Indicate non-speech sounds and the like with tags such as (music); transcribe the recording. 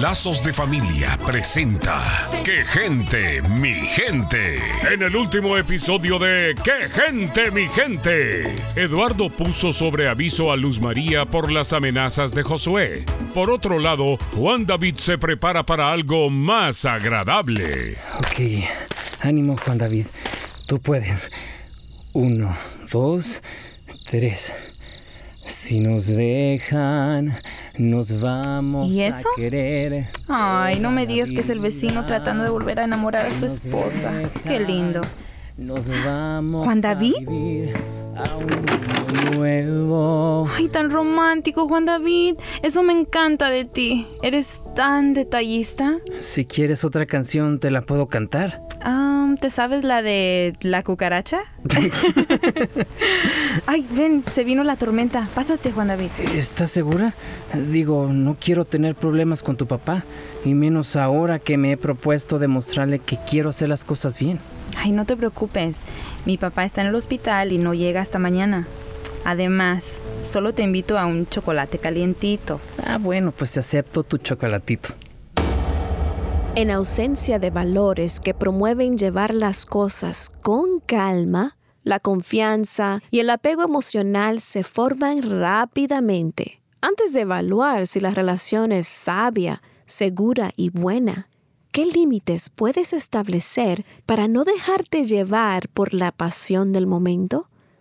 Lazos de Familia presenta ¡Qué gente, mi gente! En el último episodio de ¡Qué gente, mi gente! Eduardo puso sobre aviso a Luz María por las amenazas de Josué. Por otro lado, Juan David se prepara para algo más agradable. Ok, ánimo Juan David, tú puedes. Uno, dos, tres. Si nos dejan, nos vamos ¿Y eso? a querer. Ay, no me digas que es el vecino tratando de volver a enamorar a su esposa. Qué lindo. Nos vamos ¿Juan David? a vivir a un nuevo. Ay, tan romántico, Juan David. Eso me encanta de ti. Eres tan detallista. Si quieres otra canción, te la puedo cantar. Ah, ¿Te sabes la de la cucaracha? (laughs) Ay, ven, se vino la tormenta. Pásate, Juan David. ¿Estás segura? Digo, no quiero tener problemas con tu papá, y menos ahora que me he propuesto demostrarle que quiero hacer las cosas bien. Ay, no te preocupes. Mi papá está en el hospital y no llega hasta mañana. Además, solo te invito a un chocolate calientito. Ah, bueno, pues te acepto tu chocolatito. En ausencia de valores que promueven llevar las cosas con calma, la confianza y el apego emocional se forman rápidamente. Antes de evaluar si la relación es sabia, segura y buena, ¿qué límites puedes establecer para no dejarte llevar por la pasión del momento?